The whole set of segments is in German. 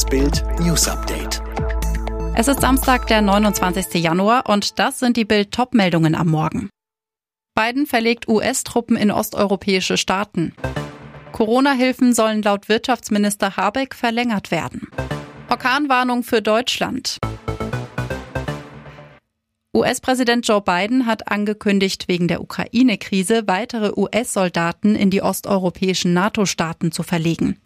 Das Bild News Update. Es ist Samstag, der 29. Januar und das sind die Bild Top-Meldungen am Morgen. Biden verlegt US-Truppen in osteuropäische Staaten. Corona-Hilfen sollen laut Wirtschaftsminister Habeck verlängert werden. Orkanwarnung für Deutschland. US-Präsident Joe Biden hat angekündigt, wegen der Ukraine-Krise weitere US-Soldaten in die osteuropäischen NATO-Staaten zu verlegen.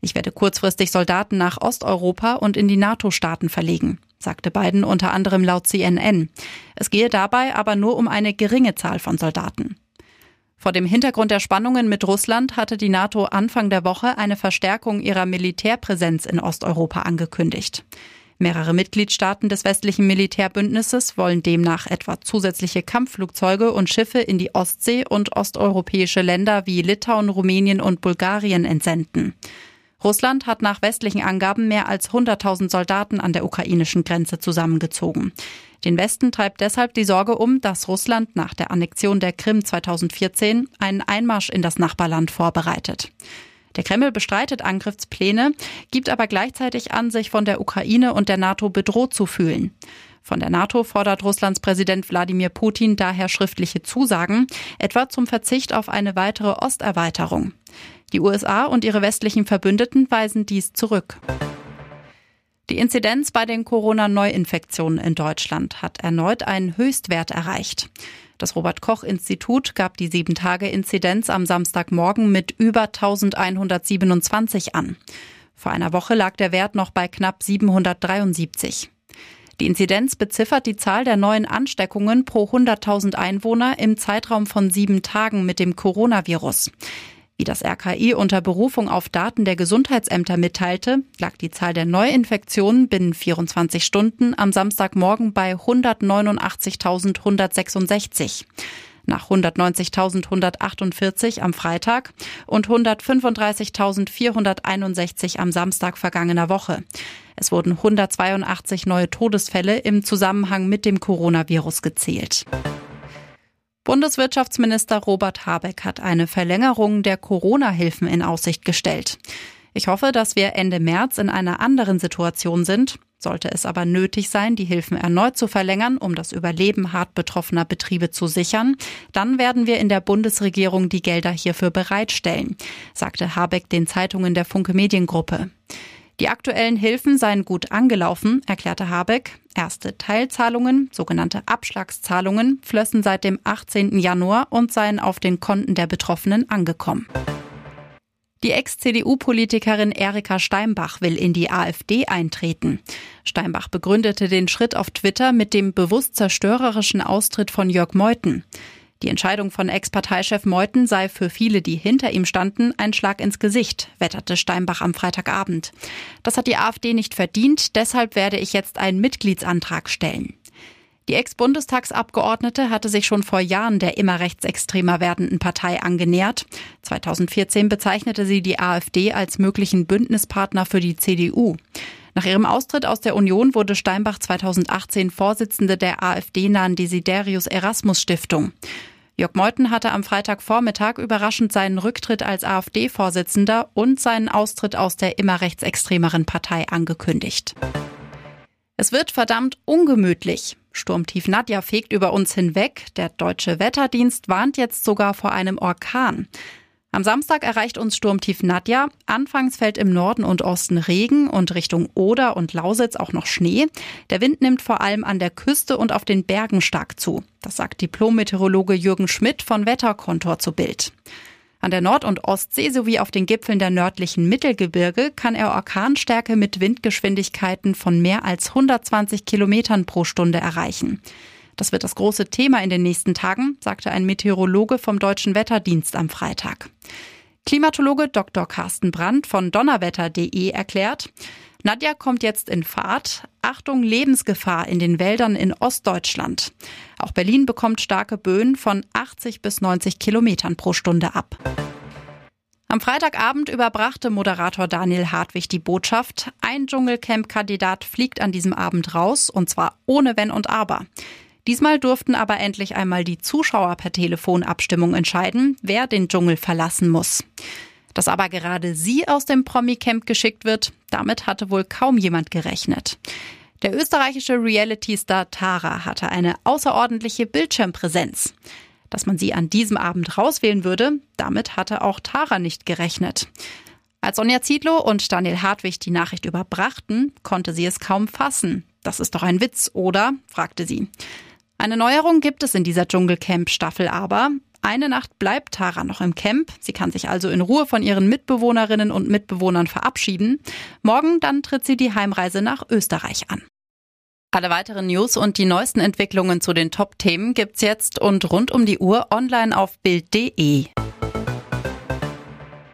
Ich werde kurzfristig Soldaten nach Osteuropa und in die NATO-Staaten verlegen, sagte Biden unter anderem laut CNN. Es gehe dabei aber nur um eine geringe Zahl von Soldaten. Vor dem Hintergrund der Spannungen mit Russland hatte die NATO Anfang der Woche eine Verstärkung ihrer Militärpräsenz in Osteuropa angekündigt. Mehrere Mitgliedstaaten des westlichen Militärbündnisses wollen demnach etwa zusätzliche Kampfflugzeuge und Schiffe in die Ostsee und osteuropäische Länder wie Litauen, Rumänien und Bulgarien entsenden. Russland hat nach westlichen Angaben mehr als 100.000 Soldaten an der ukrainischen Grenze zusammengezogen. Den Westen treibt deshalb die Sorge um, dass Russland nach der Annexion der Krim 2014 einen Einmarsch in das Nachbarland vorbereitet. Der Kreml bestreitet Angriffspläne, gibt aber gleichzeitig an, sich von der Ukraine und der NATO bedroht zu fühlen. Von der NATO fordert Russlands Präsident Wladimir Putin daher schriftliche Zusagen, etwa zum Verzicht auf eine weitere Osterweiterung. Die USA und ihre westlichen Verbündeten weisen dies zurück. Die Inzidenz bei den Corona-Neuinfektionen in Deutschland hat erneut einen Höchstwert erreicht. Das Robert Koch Institut gab die 7-Tage-Inzidenz am Samstagmorgen mit über 1127 an. Vor einer Woche lag der Wert noch bei knapp 773. Die Inzidenz beziffert die Zahl der neuen Ansteckungen pro 100.000 Einwohner im Zeitraum von sieben Tagen mit dem Coronavirus. Wie das RKI unter Berufung auf Daten der Gesundheitsämter mitteilte, lag die Zahl der Neuinfektionen binnen 24 Stunden am Samstagmorgen bei 189.166 nach 190.148 am Freitag und 135.461 am Samstag vergangener Woche. Es wurden 182 neue Todesfälle im Zusammenhang mit dem Coronavirus gezählt. Bundeswirtschaftsminister Robert Habeck hat eine Verlängerung der Corona-Hilfen in Aussicht gestellt. Ich hoffe, dass wir Ende März in einer anderen Situation sind. Sollte es aber nötig sein, die Hilfen erneut zu verlängern, um das Überleben hart betroffener Betriebe zu sichern, dann werden wir in der Bundesregierung die Gelder hierfür bereitstellen, sagte Habeck den Zeitungen der Funke Mediengruppe. Die aktuellen Hilfen seien gut angelaufen, erklärte Habeck. Erste Teilzahlungen, sogenannte Abschlagszahlungen, flössen seit dem 18. Januar und seien auf den Konten der Betroffenen angekommen. Die Ex-CDU-Politikerin Erika Steinbach will in die AfD eintreten. Steinbach begründete den Schritt auf Twitter mit dem bewusst zerstörerischen Austritt von Jörg Meuthen. Die Entscheidung von Ex-Parteichef Meuthen sei für viele, die hinter ihm standen, ein Schlag ins Gesicht, wetterte Steinbach am Freitagabend. Das hat die AfD nicht verdient, deshalb werde ich jetzt einen Mitgliedsantrag stellen. Die Ex-Bundestagsabgeordnete hatte sich schon vor Jahren der immer rechtsextremer werdenden Partei angenähert. 2014 bezeichnete sie die AfD als möglichen Bündnispartner für die CDU. Nach ihrem Austritt aus der Union wurde Steinbach 2018 Vorsitzende der AfD-nahen Desiderius Erasmus Stiftung. Jörg Meuthen hatte am Freitagvormittag überraschend seinen Rücktritt als AfD-Vorsitzender und seinen Austritt aus der immer rechtsextremeren Partei angekündigt. Es wird verdammt ungemütlich. Sturmtief Nadja fegt über uns hinweg. Der deutsche Wetterdienst warnt jetzt sogar vor einem Orkan. Am Samstag erreicht uns Sturmtief Nadja. Anfangs fällt im Norden und Osten Regen und Richtung Oder und Lausitz auch noch Schnee. Der Wind nimmt vor allem an der Küste und auf den Bergen stark zu. Das sagt Diplom-Meteorologe Jürgen Schmidt von Wetterkontor zu Bild. An der Nord- und Ostsee sowie auf den Gipfeln der nördlichen Mittelgebirge kann er Orkanstärke mit Windgeschwindigkeiten von mehr als 120 Kilometern pro Stunde erreichen. Das wird das große Thema in den nächsten Tagen, sagte ein Meteorologe vom Deutschen Wetterdienst am Freitag. Klimatologe Dr. Carsten Brandt von donnerwetter.de erklärt, Nadja kommt jetzt in Fahrt. Achtung, Lebensgefahr in den Wäldern in Ostdeutschland. Auch Berlin bekommt starke Böen von 80 bis 90 Kilometern pro Stunde ab. Am Freitagabend überbrachte Moderator Daniel Hartwig die Botschaft, ein Dschungelcamp-Kandidat fliegt an diesem Abend raus, und zwar ohne Wenn und Aber. Diesmal durften aber endlich einmal die Zuschauer per Telefonabstimmung entscheiden, wer den Dschungel verlassen muss. Dass aber gerade sie aus dem Promi-Camp geschickt wird, damit hatte wohl kaum jemand gerechnet. Der österreichische Reality-Star Tara hatte eine außerordentliche Bildschirmpräsenz. Dass man sie an diesem Abend rauswählen würde, damit hatte auch Tara nicht gerechnet. Als Sonja Ziedlow und Daniel Hartwig die Nachricht überbrachten, konnte sie es kaum fassen. Das ist doch ein Witz, oder? fragte sie. Eine Neuerung gibt es in dieser Dschungelcamp-Staffel aber. Eine Nacht bleibt Tara noch im Camp. Sie kann sich also in Ruhe von ihren Mitbewohnerinnen und Mitbewohnern verabschieden. Morgen dann tritt sie die Heimreise nach Österreich an. Alle weiteren News und die neuesten Entwicklungen zu den Top-Themen gibt's jetzt und rund um die Uhr online auf Bild.de.